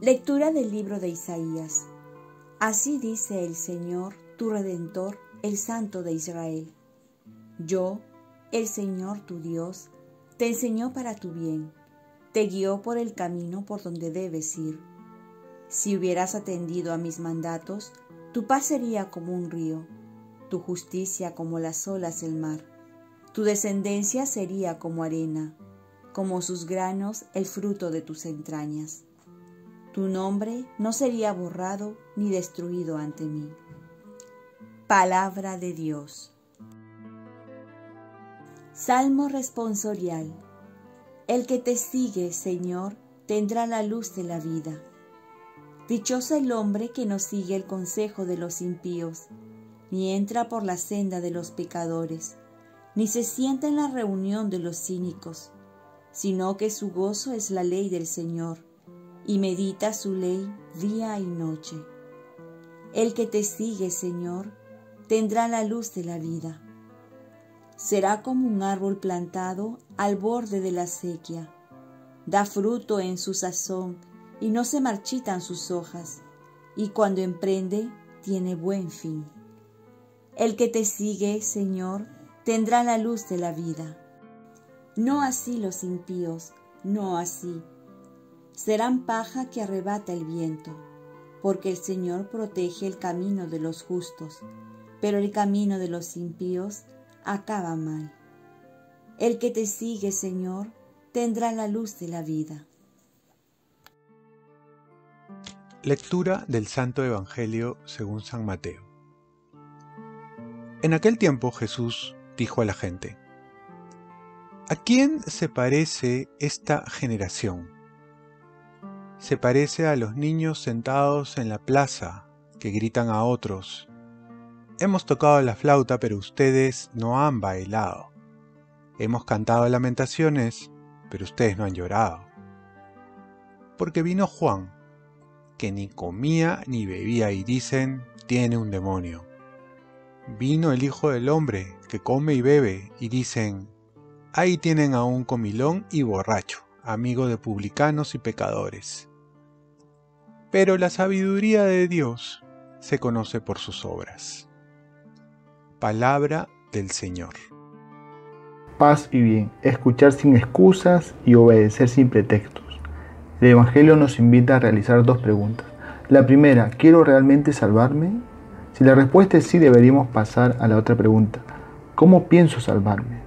Lectura del libro de Isaías. Así dice el Señor, tu Redentor, el Santo de Israel. Yo, el Señor tu Dios, te enseñó para tu bien, te guió por el camino por donde debes ir. Si hubieras atendido a mis mandatos, tu paz sería como un río, tu justicia como las olas del mar, tu descendencia sería como arena, como sus granos el fruto de tus entrañas. Tu nombre no sería borrado ni destruido ante mí. Palabra de Dios. Salmo responsorial. El que te sigue, Señor, tendrá la luz de la vida. Dichoso el hombre que no sigue el consejo de los impíos, ni entra por la senda de los pecadores, ni se sienta en la reunión de los cínicos, sino que su gozo es la ley del Señor, y medita su ley día y noche. El que te sigue, Señor, tendrá la luz de la vida será como un árbol plantado al borde de la sequía. Da fruto en su sazón y no se marchitan sus hojas, y cuando emprende tiene buen fin. El que te sigue, Señor, tendrá la luz de la vida. No así los impíos, no así. Serán paja que arrebata el viento, porque el Señor protege el camino de los justos, pero el camino de los impíos acaba mal. El que te sigue, Señor, tendrá la luz de la vida. Lectura del Santo Evangelio según San Mateo. En aquel tiempo Jesús dijo a la gente, ¿A quién se parece esta generación? Se parece a los niños sentados en la plaza que gritan a otros, Hemos tocado la flauta, pero ustedes no han bailado. Hemos cantado lamentaciones, pero ustedes no han llorado. Porque vino Juan, que ni comía ni bebía, y dicen, tiene un demonio. Vino el Hijo del Hombre, que come y bebe, y dicen, ahí tienen a un comilón y borracho, amigo de publicanos y pecadores. Pero la sabiduría de Dios se conoce por sus obras. Palabra del Señor. Paz y bien, escuchar sin excusas y obedecer sin pretextos. El Evangelio nos invita a realizar dos preguntas. La primera, ¿quiero realmente salvarme? Si la respuesta es sí, deberíamos pasar a la otra pregunta. ¿Cómo pienso salvarme?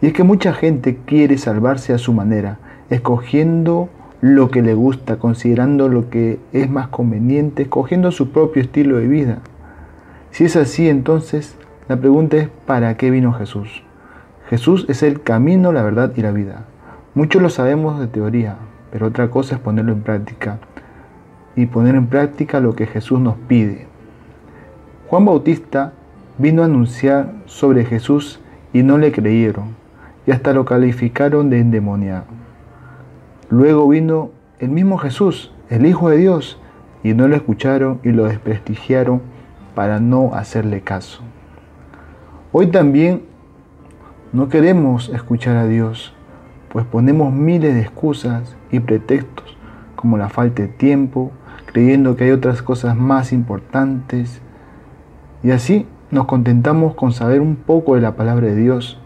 Y es que mucha gente quiere salvarse a su manera, escogiendo lo que le gusta, considerando lo que es más conveniente, escogiendo su propio estilo de vida. Si es así, entonces la pregunta es, ¿para qué vino Jesús? Jesús es el camino, la verdad y la vida. Muchos lo sabemos de teoría, pero otra cosa es ponerlo en práctica y poner en práctica lo que Jesús nos pide. Juan Bautista vino a anunciar sobre Jesús y no le creyeron, y hasta lo calificaron de endemoniado. Luego vino el mismo Jesús, el Hijo de Dios, y no lo escucharon y lo desprestigiaron para no hacerle caso. Hoy también no queremos escuchar a Dios, pues ponemos miles de excusas y pretextos, como la falta de tiempo, creyendo que hay otras cosas más importantes, y así nos contentamos con saber un poco de la palabra de Dios,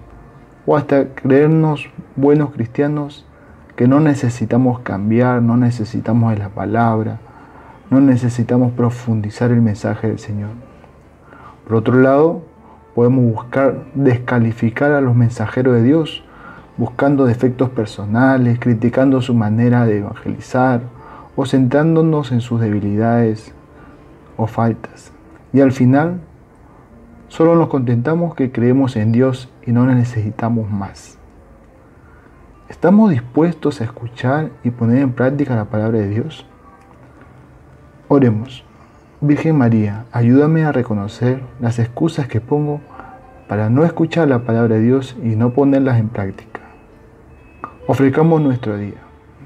o hasta creernos buenos cristianos que no necesitamos cambiar, no necesitamos de la palabra, no necesitamos profundizar el mensaje del Señor. Por otro lado, Podemos buscar descalificar a los mensajeros de Dios, buscando defectos personales, criticando su manera de evangelizar o centrándonos en sus debilidades o faltas. Y al final, solo nos contentamos que creemos en Dios y no necesitamos más. ¿Estamos dispuestos a escuchar y poner en práctica la palabra de Dios? Oremos. Virgen María, ayúdame a reconocer las excusas que pongo para no escuchar la palabra de Dios y no ponerlas en práctica. Ofrezcamos nuestro día.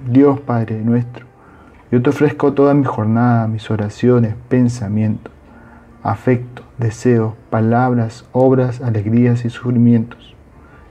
Dios Padre nuestro, yo te ofrezco toda mi jornada, mis oraciones, pensamientos, afectos, deseos, palabras, obras, alegrías y sufrimientos,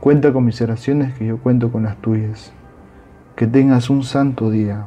Cuenta con mis oraciones que yo cuento con las tuyas. Que tengas un santo día.